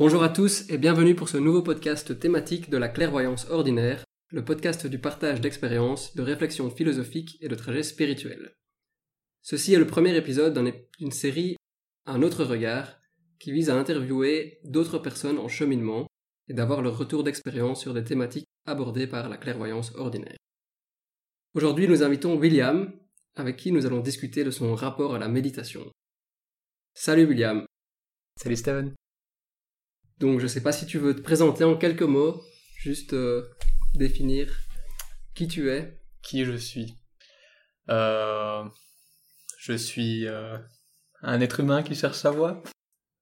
Bonjour à tous et bienvenue pour ce nouveau podcast thématique de la clairvoyance ordinaire, le podcast du partage d'expériences, de réflexions philosophiques et de trajets spirituels. Ceci est le premier épisode d'une série Un autre regard qui vise à interviewer d'autres personnes en cheminement et d'avoir leur retour d'expérience sur des thématiques abordées par la clairvoyance ordinaire. Aujourd'hui, nous invitons William, avec qui nous allons discuter de son rapport à la méditation. Salut William. Salut Steven. Donc je ne sais pas si tu veux te présenter en quelques mots, juste euh, définir qui tu es. Qui je suis. Euh, je suis euh, un être humain qui cherche sa voie.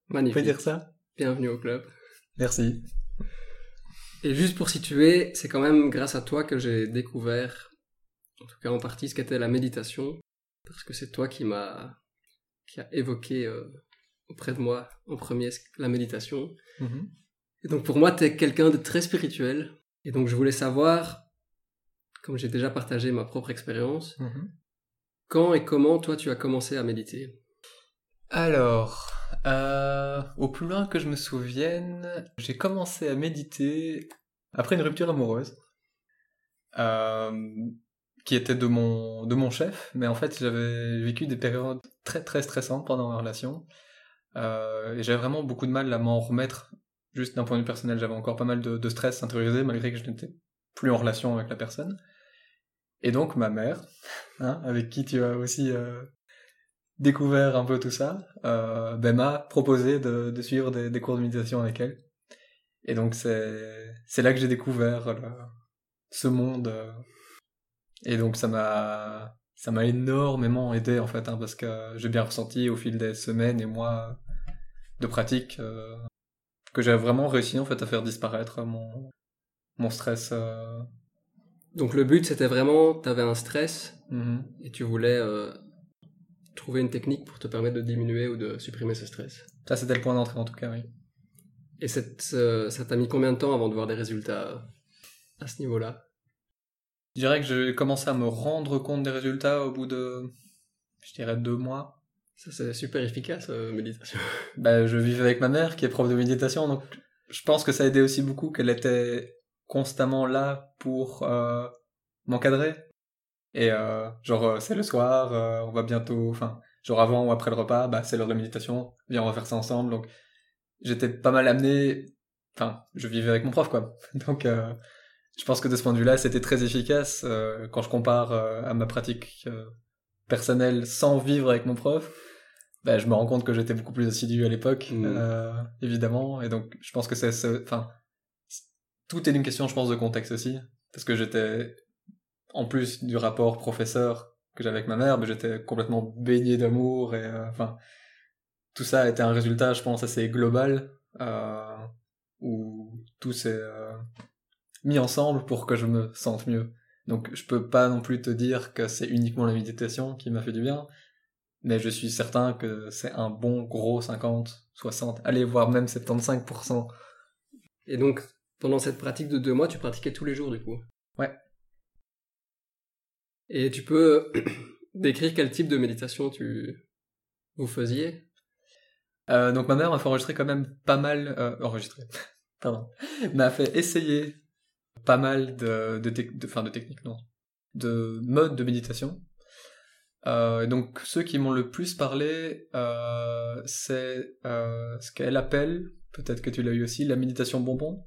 Magnifique. On peut dire ça? Bienvenue au club. Merci. Et juste pour situer, c'est quand même grâce à toi que j'ai découvert, en tout cas en partie, ce qu'était la méditation, parce que c'est toi qui m'a qui a évoqué auprès de moi en premier la méditation. Mhm. Et donc pour moi, tu es quelqu'un de très spirituel. Et donc je voulais savoir, comme j'ai déjà partagé ma propre expérience, mhm. quand et comment toi tu as commencé à méditer? Alors, euh, au plus loin que je me souvienne, j'ai commencé à méditer après une rupture amoureuse. Euh, qui était de mon, de mon chef, mais en fait j'avais vécu des périodes très très stressantes pendant ma relation. Euh, et j'avais vraiment beaucoup de mal à m'en remettre, juste d'un point de vue personnel. J'avais encore pas mal de, stress intériorisé, malgré que je n'étais plus en relation avec la personne. Et donc ma mère, hein, avec qui tu as aussi euh, découvert un peu tout ça, euh, ben, m'a proposé de, de suivre des, cours de méditation avec elle. Et donc c'est là que j'ai découvert ce monde. Et donc ça m'a ça m'a énormément aidé en fait, hein, parce que j'ai bien ressenti au fil des semaines et mois de pratique euh, que j'ai vraiment réussi en fait à faire disparaître mon, mon stress. Euh. Donc le but c'était vraiment, tu avais un stress mm-hmm. et tu voulais euh, trouver une technique pour te permettre de diminuer ou de supprimer ce stress. Ça c'était le point d'entrée en tout cas, oui. Et cette, ça t'a mis combien de temps avant de voir des résultats à ce niveau-là? Je dirais que j'ai commencé à me rendre compte des résultats au bout de, je dirais, deux mois. Ça, c'est super efficace, euh, méditation. bah, je vivais avec ma mère, qui est prof de méditation, donc je pense que ça a aidé aussi beaucoup qu'elle était constamment là pour euh, m'encadrer. Et euh, genre, euh, c'est le soir, euh, on va bientôt, enfin, genre avant ou après le repas, bah, c'est l'heure de méditation, viens, on va faire ça ensemble. Donc, j'étais pas mal amené, enfin, je vivais avec mon prof, quoi. Donc, je pense que de ce point de vue-là, c'était très efficace euh, quand je compare euh, à ma pratique euh, personnelle sans vivre avec mon prof. Bah, je me rends compte que j'étais beaucoup plus assidu à l'époque, mmh. évidemment, et donc je pense que c'est, enfin, tout est une question, je pense, de contexte aussi, parce que j'étais, en plus du rapport professeur que j'avais avec ma mère, bah, j'étais complètement baigné d'amour et enfin, tout ça a été un résultat, je pense, assez global où tout s'est mis ensemble pour que je me sente mieux. Donc je peux pas non plus te dire que c'est uniquement la méditation qui m'a fait du bien, mais je suis certain que c'est un bon gros 50, 60, allez voir même 75%. Et donc pendant cette pratique de deux mois, tu pratiquais tous les jours du coup? Ouais. Et tu peux décrire quel type de méditation tu vous faisiez? Euh, donc ma mère m'a fait enregistrer quand même pas mal, euh, enregistrer, pardon, m'a fait essayer pas mal de, de, de, fin, de techniques, non, de modes de méditation. Euh, donc ceux qui m'ont le plus parlé, euh, c'est euh, ce qu'elle appelle, peut-être que tu l'as eu aussi, la méditation bonbon.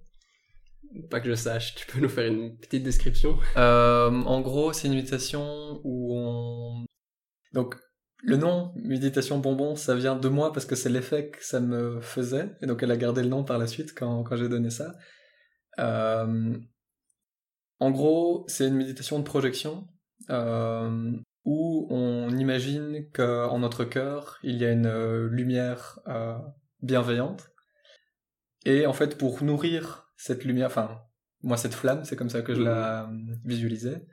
Pas que je sache, tu peux nous faire une petite description En gros, c'est une méditation où on... Donc le nom méditation bonbon, ça vient de moi parce que c'est l'effet que ça me faisait, et donc elle a gardé le nom par la suite quand, quand j'ai donné ça. En gros, c'est une méditation de projection euh, où on imagine qu'en notre cœur, il y a une euh, lumière euh, bienveillante. Et en fait, pour nourrir cette lumière, enfin, moi, cette flamme, c'est comme ça que je la mmh. visualisais,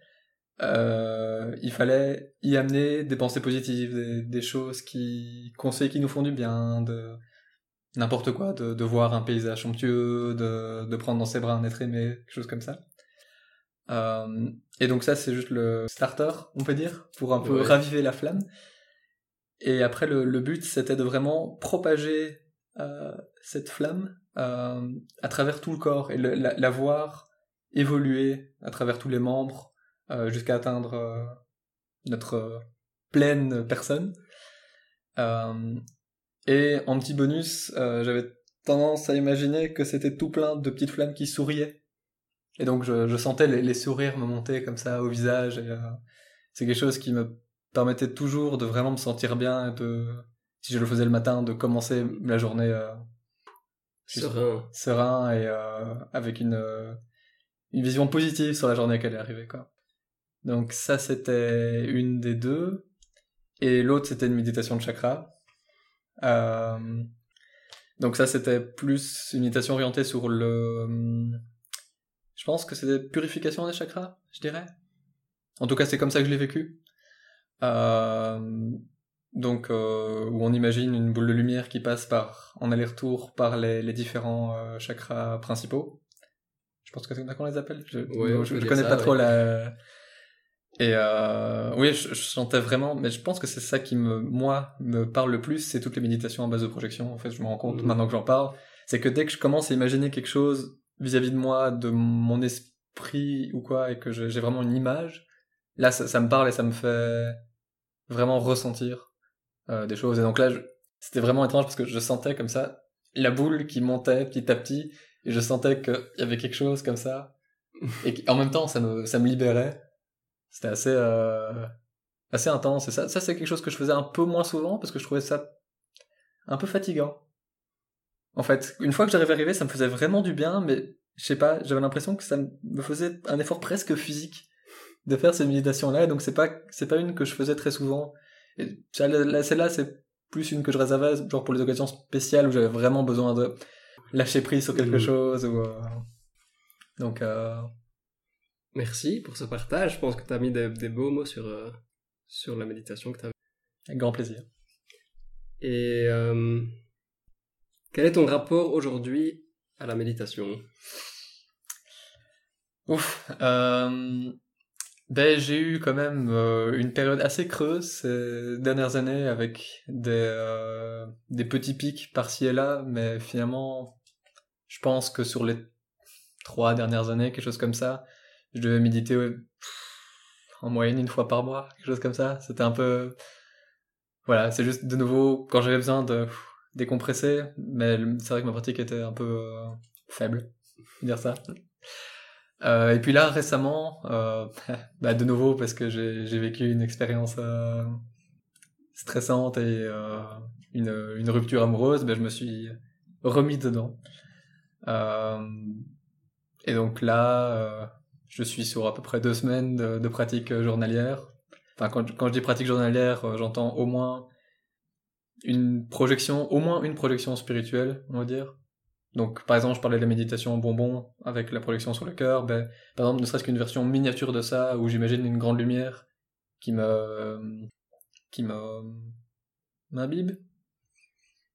il fallait y amener des pensées positives, des, choses qui, sait qui nous font du bien, de n'importe quoi, de, voir un paysage somptueux, de, de prendre dans ses bras un être aimé, quelque chose comme ça. Euh, et donc ça, c'est juste le starter, on peut dire, pour un peu raviver la flamme. Et après, le, le but, c'était de vraiment propager euh, cette flamme euh, à travers tout le corps et le- la, la voir évoluer à travers tous les membres jusqu'à atteindre notre pleine personne. Et en petit bonus, j'avais tendance à imaginer que c'était tout plein de petites flammes qui souriaient. Et donc je, je sentais les, les sourires me monter comme ça au visage. Et, euh, c'est quelque chose qui me permettait toujours de vraiment me sentir bien et de, si je le faisais le matin, de commencer la journée euh, Serein. serein et euh, avec une, euh, une vision positive sur la journée qui allait arriver. Quoi. Donc ça, c'était une des deux. Et l'autre, c'était une méditation de chakra. Euh, donc ça, c'était plus une méditation orientée sur le... Je pense que c'était purification des chakras, je dirais. En tout cas, c'est comme ça que je l'ai vécu. Euh, donc, euh, où on imagine une boule de lumière qui passe par, en aller-retour par les, les différents euh, chakras principaux. Je pense que c'est comme ça qu'on les appelle. Je, Ouais, je, connais ça, pas trop la. Et euh, oui, je, je sentais vraiment, mais je pense que c'est ça qui me, moi, me parle le plus, c'est toutes les méditations en base de projection. En fait, je me rends compte Mhm. maintenant que j'en parle, c'est que dès que je commence à imaginer quelque chose vis-à-vis de moi, de mon esprit ou quoi, et que j'ai vraiment une image, là, ça, ça me parle et ça me fait vraiment ressentir euh, des choses. Et donc là, c'était vraiment étrange parce que je sentais comme ça la boule qui montait petit à petit, et je sentais qu'il y avait quelque chose comme ça, et en même temps, ça me, ça me libérait. C'était assez, euh, assez intense. Et ça, ça c'est quelque chose que je faisais un peu moins souvent parce que je trouvais ça un peu fatigant. En fait, une fois que j'arrivais à arriver, ça me faisait vraiment du bien, mais je sais pas, j'avais l'impression que ça me faisait un effort presque physique de faire ces méditations-là, donc c'est pas, c'est pas une que je faisais très souvent. Et celle- là, celle-là, c'est plus une que je réservais, genre pour les occasions spéciales où j'avais vraiment besoin de lâcher prise sur quelque Mhm. chose, ou, euh, donc, euh, Merci pour ce partage. Je pense que tu as mis des, des beaux mots sur, euh, sur la méditation que tu avec grand plaisir. Et euh, quel est ton rapport aujourd'hui à la méditation? Ouf. Euh, ben, j'ai eu quand même euh, une période assez creuse ces dernières années avec des, euh, des petits pics par-ci et là, mais finalement, je pense que sur les trois dernières années, quelque chose comme ça, je devais méditer en moyenne une fois par mois, quelque chose comme ça. C'était un peu... Voilà, c'est juste de nouveau quand j'avais besoin de décompresser, mais c'est vrai que ma pratique était un peu euh, faible, dire ça. Euh, et puis là, récemment, euh, bah de nouveau, parce que j'ai vécu une expérience stressante et une, rupture amoureuse, ben je me suis remis dedans. Et donc là, je suis sur à peu près deux semaines de, pratique journalière. Enfin, quand, je dis pratique journalière, j'entends au moins une projection, au moins une projection spirituelle, on va dire. Donc, par exemple, je parlais de la méditation bonbon avec la projection sur le cœur. Ben, par exemple, ne serait-ce qu'une version miniature de ça, où j'imagine une grande lumière qui me, qui me, m'imbibe.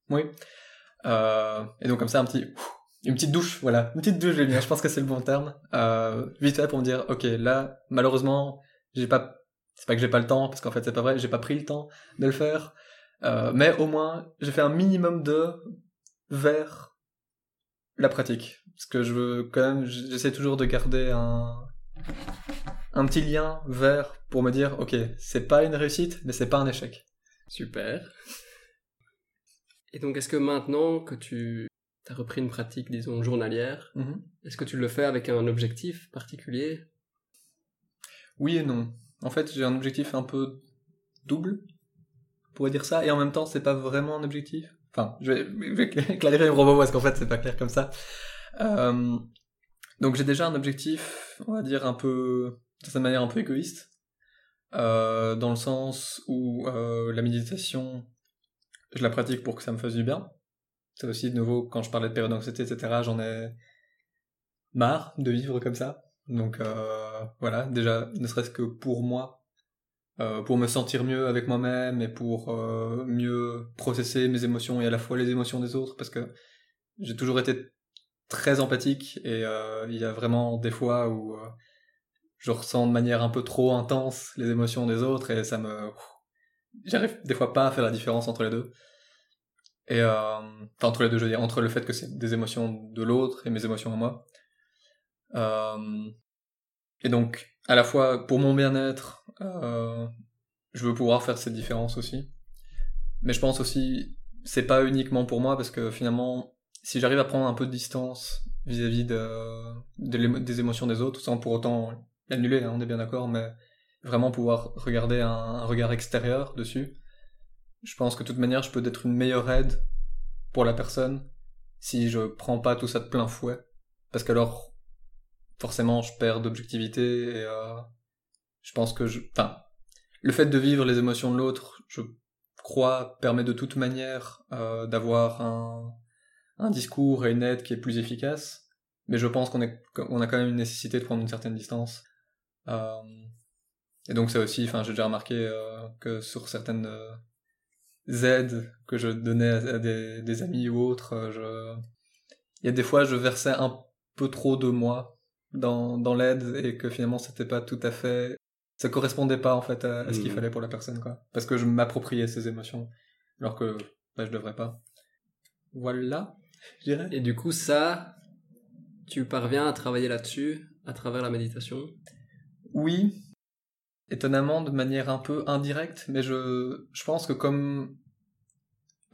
Oui. Euh, et donc comme ça, un petit, une petite douche, voilà, une petite douche de lumière. Je pense que c'est le bon terme. Euh, vite fait pour me dire, ok, là, malheureusement, j'ai pas, c'est pas que j'ai pas le temps, parce qu'en fait c'est pas vrai, j'ai pas pris le temps de le faire. Euh, mais au moins, j'ai fait un minimum de vers la pratique. Parce que je veux quand même, j'essaie toujours de garder un, un petit lien vers pour me dire, ok, c'est pas une réussite, mais c'est pas un échec. Super. Et donc, est-ce que maintenant que tu as repris une pratique, disons, journalière, Mhm. est-ce que tu le fais avec un objectif particulier? Oui et non. En fait, j'ai un objectif un peu double, pourrait dire ça, et en même temps, c'est pas vraiment un objectif. Enfin, je vais, je vais propos parce qu'en fait, c'est pas clair comme ça. Euh, donc, j'ai déjà un objectif, on va dire, un peu, de cette manière, un peu égoïste, euh, dans le sens où euh, la méditation, je la pratique pour que ça me fasse du bien. C'est aussi, de nouveau, quand je parlais de période d'anxiété, etc., j'en ai marre de vivre comme ça. Donc voilà, déjà, ne serait-ce que pour moi, euh, pour me sentir mieux avec moi-même et pour euh, mieux processer mes émotions et à la fois les émotions des autres, parce que j'ai toujours été très empathique et euh, il y a vraiment des fois où euh, je ressens de manière un peu trop intense les émotions des autres et ça me... J'arrive des fois pas à faire la différence entre les deux. Et euh, enfin entre les deux, je veux dire, entre le fait que c'est des émotions de l'autre et mes émotions à moi. Et donc, à la fois pour mon bien-être, euh, je veux pouvoir faire cette différence aussi. Mais je pense aussi, c'est pas uniquement pour moi parce que finalement, si j'arrive à prendre un peu de distance vis-à-vis de, des émotions des autres, sans pour autant annuler, hein, on est bien d'accord, mais vraiment pouvoir regarder un, un, regard extérieur dessus, je pense que de toute manière, je peux être une meilleure aide pour la personne si je prends pas tout ça de plein fouet. Parce qu'alors, forcément, je perds d'objectivité et euh, je pense que je... Enfin, le fait de vivre les émotions de l'autre, je crois, permet de toute manière euh, d'avoir un, un discours et une aide qui est plus efficace. Mais je pense qu'on on a quand même une nécessité de prendre une certaine distance. Euh, et donc ça aussi, enfin, j'ai déjà remarqué que sur certaines aides que je donnais à, des, des, amis ou autres, il y a des fois je versais un peu trop de moi dans, dans l'aide et que finalement c'était pas tout à fait, ça correspondait pas en fait à, à ce qu'il mmh. fallait pour la personne quoi, parce que je m'appropriais ces émotions alors que bah, je devrais pas. Voilà, je dirais. Et du coup ça, tu parviens à travailler là-dessus à travers la méditation? Oui, étonnamment de manière un peu indirecte, mais je, je pense que comme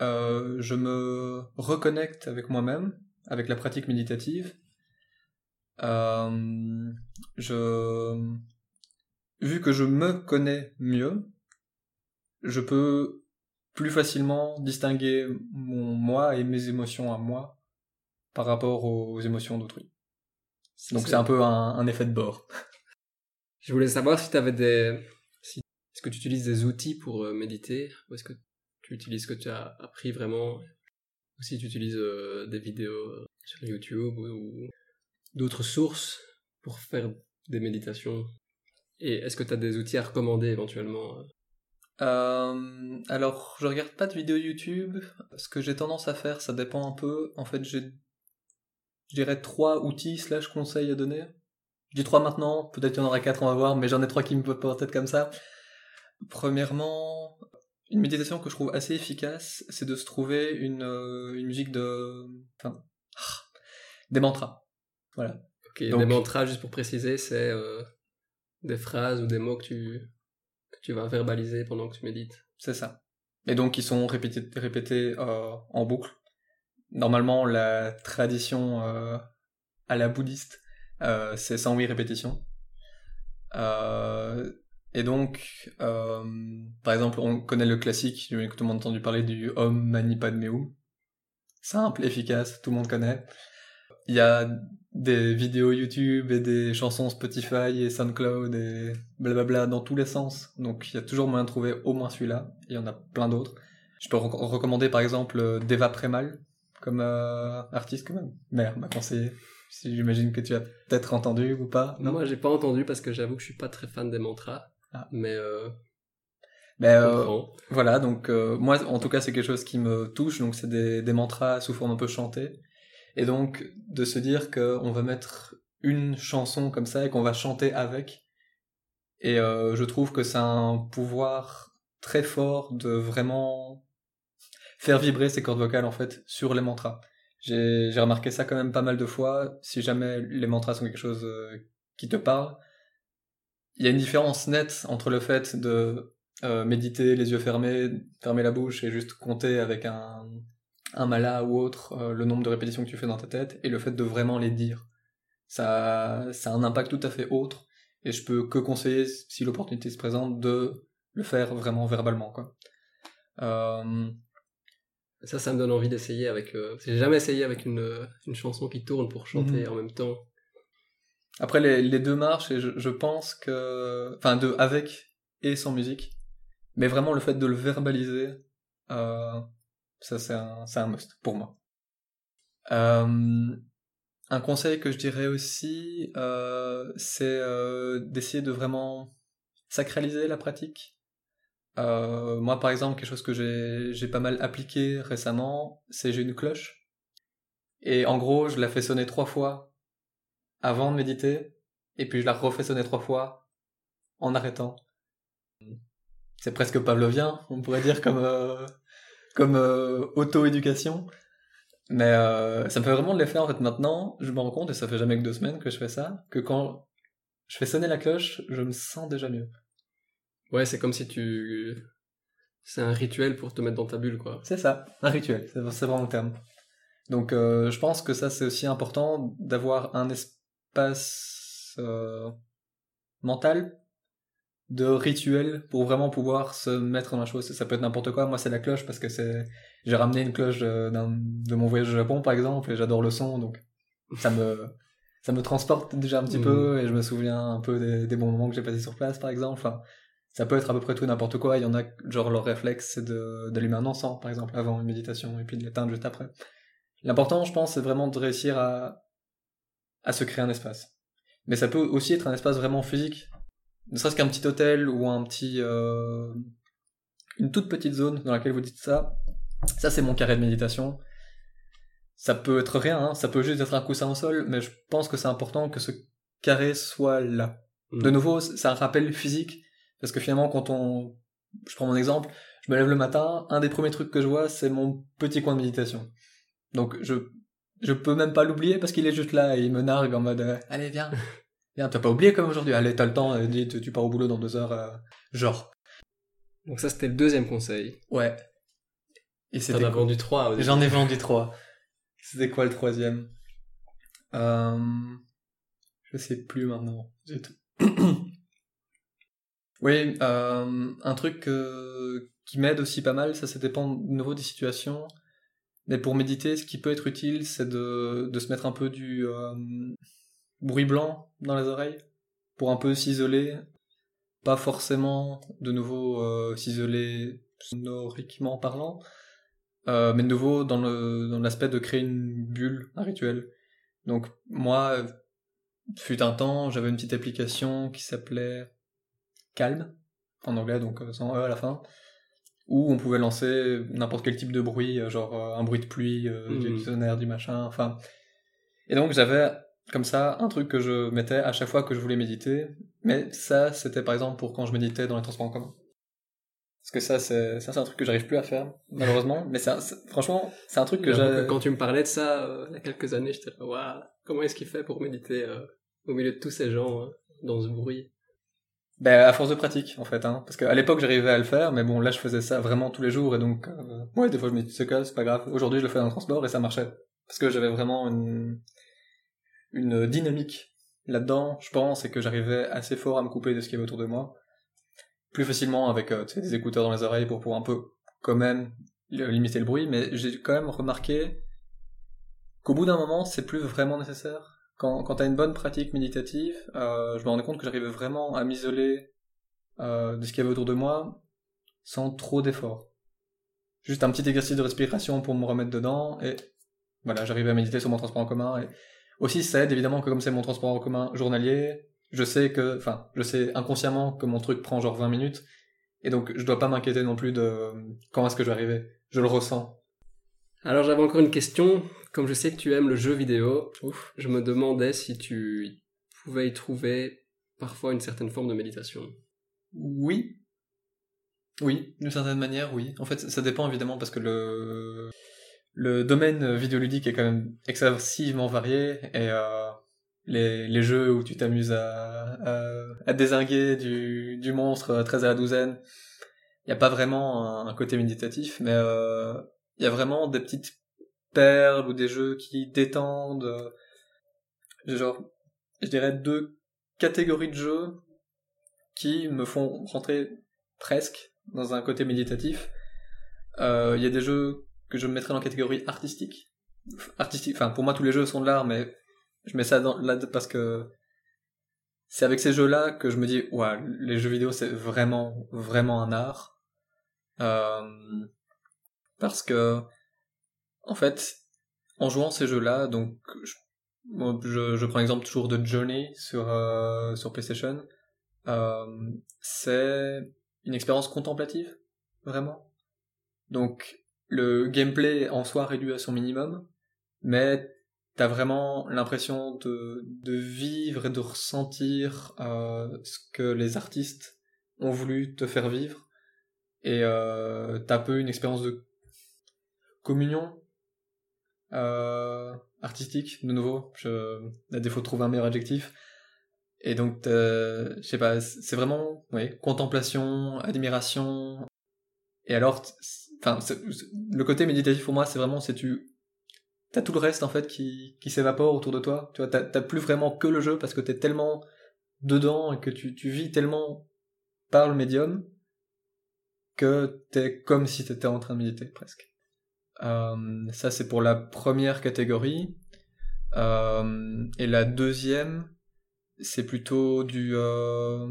euh, je me reconnecte avec moi-même, avec la pratique méditative, euh, je, vu que je me connais mieux, je peux plus facilement distinguer mon moi et mes émotions à moi par rapport aux émotions d'autrui. Donc c'est un peu un, effet de bord. Je voulais savoir si tu avais des. Est-ce que tu utilises des outils pour euh, méditer Ou est-ce que tu utilises ce que tu as appris vraiment Ou si tu utilises euh, des vidéos sur YouTube ou, d'autres sources pour faire des méditations Et est-ce que tu as des outils à recommander éventuellement euh, alors, je regarde pas de vidéos YouTube. Ce que j'ai tendance à faire, ça dépend un peu. En fait, j'ai, je dirais trois outils slash conseils à donner. Je dis trois maintenant, peut-être qu'il y en aura quatre, on va voir, mais j'en ai trois qui me peuvent pas en tête comme ça. Premièrement, une méditation que je trouve assez efficace, c'est de se trouver une, euh, une musique de... Enfin, des mantras. Voilà. Ok, des mantras, juste pour préciser, c'est euh, des phrases ou des mots que tu, que tu vas verbaliser pendant que tu médites. C'est ça. Et donc, ils sont répétés, répétés euh, en boucle. Normalement, la tradition à la bouddhiste, euh, c'est 108 répétitions. Euh, et donc, euh, par exemple, on connaît le classique, tout le monde a entendu parler du Om Mani Padme Hum. Simple, efficace, tout le monde connaît. Il y a des vidéos YouTube et des chansons Spotify et SoundCloud et blablabla dans tous les sens. Donc il y a toujours moyen de trouver au moins celui-là. Il y en a plein d'autres. Je peux recommander par exemple Deva Premal comme euh, artiste quand même. Mère m'a conseillé. Si j'imagine que tu as peut-être entendu ou pas. Non, moi j'ai pas entendu parce que j'avoue que je suis pas très fan des mantras. Ah. Mais euh, ben, euh, voilà, donc euh, moi en tout cas c'est quelque chose qui me touche, donc c'est des, des mantras sous forme un peu chantée. Et donc de se dire qu'on va mettre une chanson comme ça et qu'on va chanter avec. Et euh, je trouve que c'est un pouvoir très fort de vraiment faire vibrer ces cordes vocales en fait sur les mantras. J'ai remarqué ça quand même pas mal de fois. Si jamais les mantras sont quelque chose euh, qui te parle, il y a une différence nette entre le fait de euh, méditer les yeux fermés, fermer la bouche et juste compter avec un, un mala ou autre euh, le nombre de répétitions que tu fais dans ta tête et le fait de vraiment les dire. Ça, ça a un impact tout à fait autre et je peux que conseiller, si l'opportunité se présente, de le faire vraiment verbalement. Quoi. Euh, ça, ça me donne envie d'essayer avec. Euh... J'ai jamais essayé avec une, une chanson qui tourne pour chanter mmh. en même temps. Après, les, les deux marches, et je, je, pense que. Enfin, de avec et sans musique. Mais vraiment, le fait de le verbaliser, euh, ça, c'est un, un must pour moi. Euh, un conseil que je dirais aussi, euh, c'est euh, d'essayer de vraiment sacraliser la pratique. Moi, par exemple, quelque chose que j'ai pas mal appliqué récemment, c'est j'ai une cloche. Et en gros, je la fais sonner trois fois avant de méditer, et puis je la refais sonner trois fois en arrêtant. C'est presque pavlovien, on pourrait dire, comme, comme euh, auto-éducation. Mais euh, ça me fait vraiment de l'effet en fait maintenant, je me rends compte, et ça fait jamais que deux semaines que je fais ça, que quand je fais sonner la cloche, je me sens déjà mieux. Ouais, c'est comme si tu. C'est un rituel pour te mettre dans ta bulle, quoi. C'est ça, un rituel, c'est vraiment le terme. Donc euh, je pense que ça c'est aussi important d'avoir un espace mental de rituel pour vraiment pouvoir se mettre dans la chose. Ça peut être n'importe quoi. Moi, c'est la cloche parce que c'est. J'ai ramené une cloche de, d'un- de mon voyage au Japon, par exemple, et j'adore le son, donc ça me ça me transporte déjà un petit Mhm. peu et je me souviens un peu des, des bons moments que j'ai passés sur place, par exemple. Enfin, ça peut être à peu près tout n'importe quoi. Il y en a genre leur réflexe, c'est de d'allumer un encens, par exemple, avant une méditation et puis de l'éteindre juste après. L'important, je pense, c'est vraiment de réussir à à se créer un espace. Mais ça peut aussi être un espace vraiment physique ne serait-ce qu'un petit hôtel ou un petit euh, une toute petite zone dans laquelle vous dites ça. Ça c'est mon carré de méditation. Ça peut être rien hein, ça peut juste être un coussin au sol mais je pense que c'est important que ce carré soit là. Mm. de nouveau c'est un rappel physique parce que finalement quand on je prends mon exemple je me lève le matin un des premiers trucs que je vois c'est mon petit coin de méditation. Donc je je peux même pas l'oublier parce qu'il est juste là et il me nargue en mode euh, allez viens T'as pas oublié comme aujourd'hui Allez, t'as le temps, euh, dis, tu, tu pars au boulot dans deux heures. euh, genre. Donc, ça, c'était le deuxième conseil. Ouais. Et T'en c'était as quoi vendu trois. au début. J'en ai vendu trois. C'était quoi le troisième? Euh... Je sais plus maintenant. J'ai tout. oui, euh, un truc euh, qui m'aide aussi pas mal, ça, ça dépend de nouveau des situations. Mais pour méditer, ce qui peut être utile, c'est de, de se mettre un peu du euh, bruit blanc dans les oreilles pour un peu s'isoler. Pas forcément, de nouveau, euh, s'isoler sonoriquement parlant, euh, mais de nouveau dans le dans l'aspect de créer une bulle, un rituel. Donc moi, fut un temps, j'avais une petite application qui s'appelait Calm en anglais, donc euh, sans e à la fin, où on pouvait lancer n'importe quel type de bruit, genre un bruit de pluie, euh, Mhm. du tonnerre, du machin, enfin. Et donc j'avais comme ça un truc que je mettais à chaque fois que je voulais méditer, mais ça c'était par exemple pour quand je méditais dans les transports en commun. Parce que ça c'est ça c'est un truc que j'arrive plus à faire malheureusement, mais c'est- franchement c'est un truc que j'ai Quand tu me parlais de ça, euh, il y a quelques années, j'étais là, waouh, comment est-ce qu'il fait pour méditer euh, au milieu de tous ces gens, hein, dans ce bruit? Ben, à force de pratique, en fait, hein. Parce qu'à l'époque, j'arrivais à le faire, mais bon, là, je faisais ça vraiment tous les jours, et donc, euh, ouais, des fois, je me dis, c'est pas grave. Aujourd'hui, je le fais dans le transport, et ça marchait. Parce que j'avais vraiment une, une dynamique là-dedans, je pense, et que j'arrivais assez fort à me couper de ce qu'il y avait autour de moi. Plus facilement avec, euh, tu des écouteurs dans les oreilles pour pouvoir un peu, quand même, li- limiter le bruit, mais j'ai quand même remarqué qu'au bout d'un moment, c'est plus vraiment nécessaire quand, quand t'as une bonne pratique méditative, euh, je me rendais compte que j'arrivais vraiment à m'isoler euh, de ce qu'il y avait autour de moi sans trop d'efforts. Juste un petit exercice de respiration pour me remettre dedans et voilà, j'arrivais à méditer sur mon transport en commun. Aussi, ça aide évidemment que comme c'est mon transport en commun journalier, je sais que, enfin, je sais inconsciemment que mon truc prend genre 20 minutes et donc je dois pas m'inquiéter non plus de quand est-ce que je vais arriver. Je le ressens. Alors j'avais encore une question, comme je sais que tu aimes le jeu vidéo, je me demandais si tu pouvais y trouver parfois une certaine forme de méditation. Oui. Oui, d'une certaine manière, oui. En fait, ça dépend évidemment parce que le le domaine vidéoludique est quand même excessivement varié et euh, les, les jeux où tu t'amuses à, à, à désinguer du, du monstre 13 à la douzaine, il n'y a pas vraiment un, côté méditatif, mais euh, il y a vraiment des petites perles ou des jeux qui détendent. euh, genre, je dirais deux catégories de jeux qui me font rentrer presque dans un côté méditatif. Euh, Il y a des jeux que je mettrais dans la catégorie artistique. Artistique, enfin pour moi tous les jeux sont de l'art, mais je mets ça dans, là parce que c'est avec ces jeux-là que je me dis, ouais, les jeux vidéo c'est vraiment, vraiment un art. Euh, parce que, en fait, en jouant ces jeux-là, donc je, prends l'exemple toujours de Journey sur, euh, sur PlayStation, euh, c'est une expérience contemplative, vraiment. Donc, le gameplay en soi réduit à son minimum, mais t'as vraiment l'impression de, de vivre et de ressentir euh, ce que les artistes ont voulu te faire vivre, et euh, t'as un peu une expérience de communion euh, artistique, de nouveau, je, à défaut de trouver un meilleur adjectif. Et donc, je sais pas, c'est vraiment, oui, contemplation, admiration. Et alors, enfin, le côté méditatif pour moi, c'est vraiment, c'est tu, t'as tout le reste en fait qui, qui s'évapore autour de toi. Tu vois, t'as plus vraiment que le jeu parce que t'es tellement dedans et que tu, tu vis tellement par le médium que t'es comme si t'étais en train de méditer presque. Euh, ça c'est pour la première catégorie. Euh, et la deuxième, c'est plutôt du euh,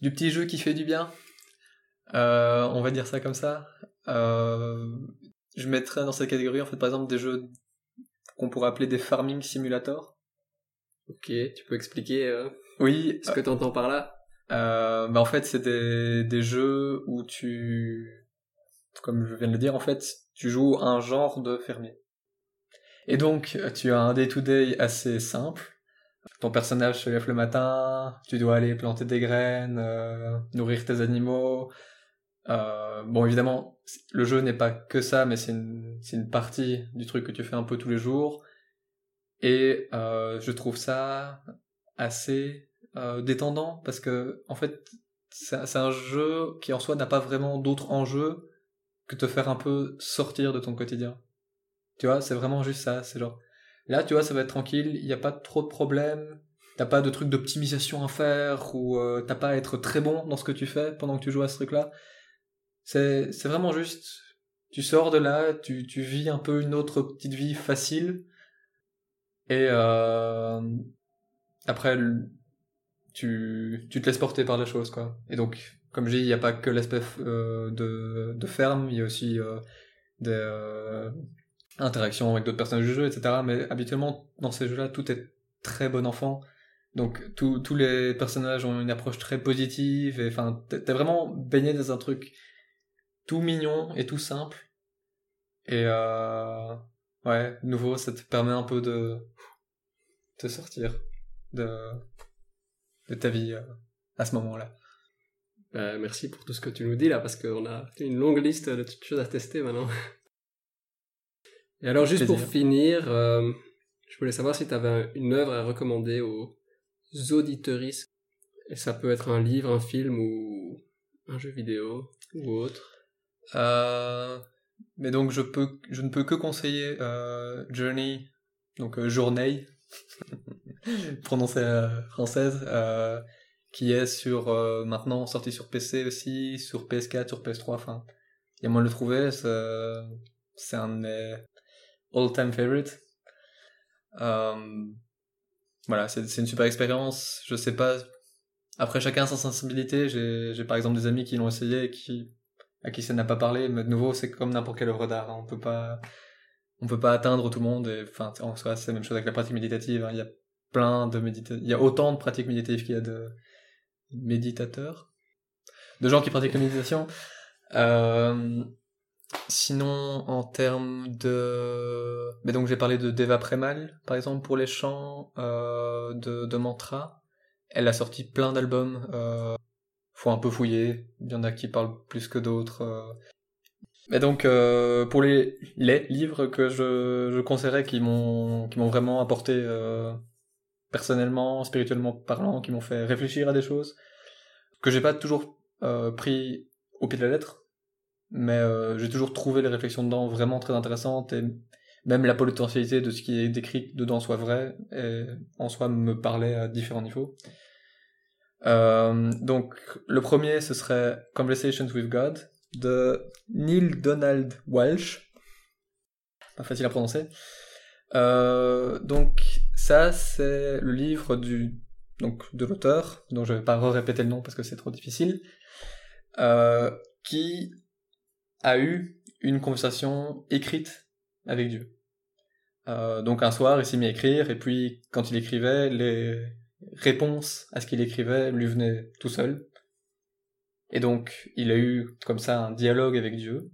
du petit jeu qui fait du bien. on va dire ça comme ça. Je mettrais dans cette catégorie en fait par exemple des jeux qu'on pourrait appeler des farming simulators. Ok, tu peux expliquer oui, ce que tu entends par là? euh, bah en fait, c'est des, des jeux où tu, comme je viens de le dire, en fait, tu joues un genre de fermier. Et donc, tu as un day-to-day assez simple. Ton personnage se lève le matin, tu dois aller planter des graines, euh, nourrir tes animaux. Euh, bon, évidemment, le jeu n'est pas que ça, mais c'est une, une partie du truc que tu fais un peu tous les jours. Et euh, je trouve ça assez euh, détendant parce que en fait c'est un jeu qui en soi n'a pas vraiment d'autre enjeu que te faire un peu sortir de ton quotidien. Tu vois, c'est vraiment juste ça. C'est genre là, tu vois, ça va être tranquille. Il n'y a pas trop de problèmes. T'as pas de trucs d'optimisation à faire ou euh, t'as pas à être très bon dans ce que tu fais pendant que tu joues à ce truc-là. C'est vraiment juste. Tu sors de là, tu tu vis un peu une autre petite vie facile et euh, après tu, tu te laisses porter par la chose, quoi. Et donc, comme j'ai dit, il n'y a pas que l'aspect euh, de, de ferme, il y a aussi euh, des interactions avec d'autres personnages du jeu, etc. Mais habituellement, dans ces jeux-là, tout est très bon enfant. Donc, tous les personnages ont une approche très positive, et enfin, t'es vraiment baigné dans un truc tout mignon et tout simple. Et euh, ouais, nouveau, ça te permet un peu de te sortir de de ta vie euh, à ce moment-là. Euh, merci pour tout ce que tu nous dis là, parce qu'on a une longue liste de choses à tester maintenant. Et alors, juste pour finir, euh, je voulais savoir si tu avais une œuvre à recommander aux auditeuristes. Et ça peut être un livre, un film ou un jeu vidéo ou autre. Mais donc, je, peux, je ne peux que conseiller Journey, donc Journey, prononcée euh, française, euh, qui est sur euh, maintenant sorti sur PC aussi, sur PS4, sur PS3. Enfin, il y a moyen de le trouver. C'est un de mes all-time favorites. voilà, c'est une super expérience. Je sais pas. Après, chacun sa sensibilité. J'ai par exemple des amis qui l'ont essayé et qui à qui ça n'a pas parlé, mais de nouveau, c'est comme n'importe quelle œuvre d'art. Hein. On peut pas, on peut pas atteindre tout le monde. Et, enfin, en soi, c'est la même chose avec la pratique méditative. Hein. Il y a plein de méditateurs. Il y a autant de pratiques méditatives qu'il y a de méditateurs, de gens qui pratiquent la méditation. Euh, sinon, en termes de, mais donc j'ai parlé de Deva Premal, par exemple pour les chants euh, de, de mantra. Elle a sorti plein d'albums. Euh, faut un peu fouiller. Il y en a qui parlent plus que d'autres. Euh. Mais donc euh, pour les, les livres que je, je conseillerais qui m'ont vraiment apporté euh, personnellement, spirituellement parlant, qui m'ont fait réfléchir à des choses que j'ai pas toujours pris au pied de la lettre, mais j'ai toujours trouvé les réflexions dedans vraiment très intéressantes et même la potentialité de ce qui est décrit dedans soit vrai et en soi me parlait à différents niveaux. Euh, donc le premier ce serait Conversations with God de Neil Donald Welsh, pas facile à prononcer. donc ça, c'est le livre du, donc, de l'auteur, dont je vais pas répéter le nom parce que c'est trop difficile, euh, qui a eu une conversation écrite avec Dieu. Euh, donc un soir, il s'est mis à écrire, et puis quand il écrivait, les réponses à ce qu'il écrivait lui venaient tout seul. Et donc, il a eu comme ça un dialogue avec Dieu.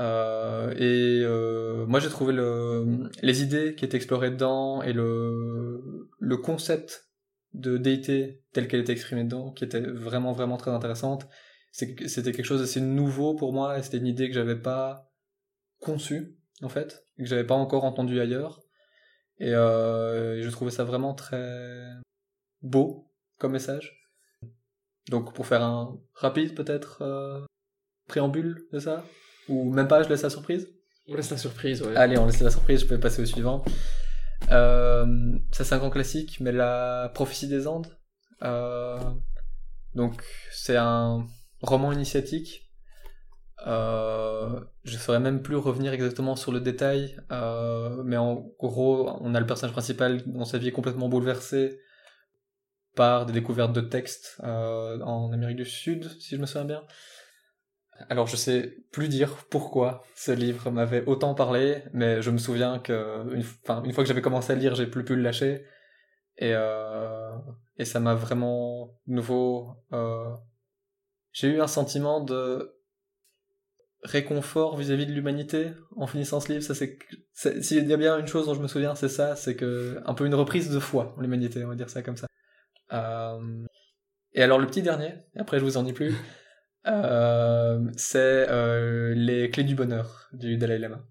Euh, et euh, moi j'ai trouvé le, les idées qui étaient explorées dedans et le, concept de déité tel qu'elle était exprimée dedans, qui était vraiment vraiment très intéressante. C'était quelque chose d'assez nouveau pour moi c'était une idée que j'avais pas conçu, en fait, que j'avais pas encore entendu ailleurs. Et, euh, je trouvais ça vraiment très beau comme message. Donc pour faire un rapide peut-être euh, préambule de ça? Ou même pas, je laisse la surprise? On laisse la surprise, ouais. Allez, on laisse la surprise, je peux passer au suivant. Euh, ça c'est un grand classique, mais la prophétie des Andes. Euh, donc c'est un roman initiatique. Euh, je saurais même plus revenir exactement sur le détail, euh, mais en gros, on a le personnage principal dont sa vie est complètement bouleversée par des découvertes de textes euh, en Amérique du Sud, si je me souviens bien. Alors je sais plus dire pourquoi ce livre m'avait autant parlé, mais je me souviens que une, une fois que j'avais commencé à lire, j'ai plus pu le lâcher. Et, euh, et ça m'a vraiment nouveau. J'ai eu un sentiment de réconfort vis-à-vis de l'humanité en finissant ce livre. Ça c'est, s'il y a bien une chose dont je me souviens, c'est ça, c'est que un peu une reprise de foi en l'humanité, on va dire ça comme ça. Euh, et alors le petit dernier, après je vous en dis plus. Euh, c'est euh, les clés du bonheur du Dalai Lama.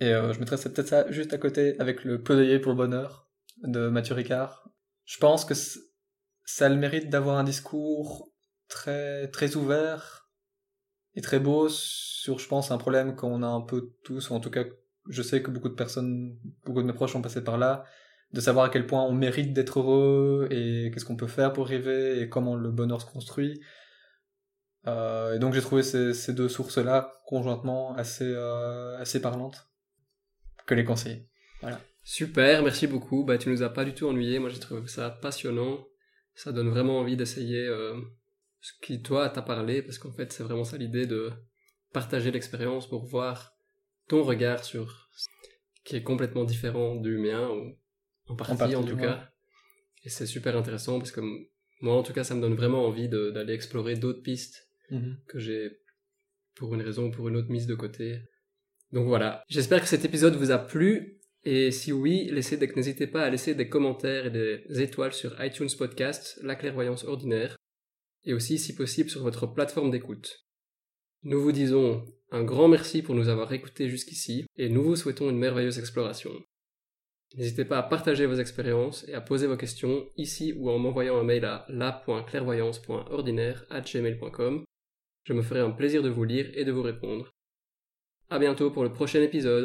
Et euh, je mettrais peut-être ça juste à côté avec le plaidoyer pour le bonheur de Mathieu Ricard. Je pense que ça a le mérite d'avoir un discours très très ouvert et très beau sur, je pense, un problème qu'on a un peu tous, ou en tout cas, je sais que beaucoup de personnes, beaucoup de mes proches ont passé par là, de savoir à quel point on mérite d'être heureux et qu'est-ce qu'on peut faire pour arriver et comment le bonheur se construit. Euh, et donc j'ai trouvé ces, ces deux sources-là conjointement assez, euh, assez parlantes que les conseiller. Voilà. Super, merci beaucoup. Bah, tu nous as pas du tout ennuyé. Moi, j'ai trouvé ça passionnant. Ça donne vraiment envie d'essayer euh, ce qui, toi, t'a parlé, parce qu'en fait, c'est vraiment ça l'idée de partager l'expérience pour voir ton regard sur qui est complètement différent du mien, ou en partie en, partie, en tout cas. Et c'est super intéressant parce que moi, en tout cas, ça me donne vraiment envie d'aller explorer d'autres pistes Mhm. que j'ai pour une raison ou pour une autre mise de côté. Donc voilà, j'espère que cet épisode vous a plu et si oui, n'hésitez pas à laisser des commentaires et des étoiles sur iTunes Podcast, La Clairvoyance Ordinaire, et aussi si possible sur votre plateforme d'écoute. Nous vous disons un grand merci pour nous avoir écoutés jusqu'ici et nous vous souhaitons une merveilleuse exploration. N'hésitez pas à partager vos expériences et à poser vos questions ici ou en m'envoyant un mail à la.clairvoyance.ordinaire@gmail.com je me ferai un plaisir de vous lire et de vous répondre. À bientôt pour le prochain épisode.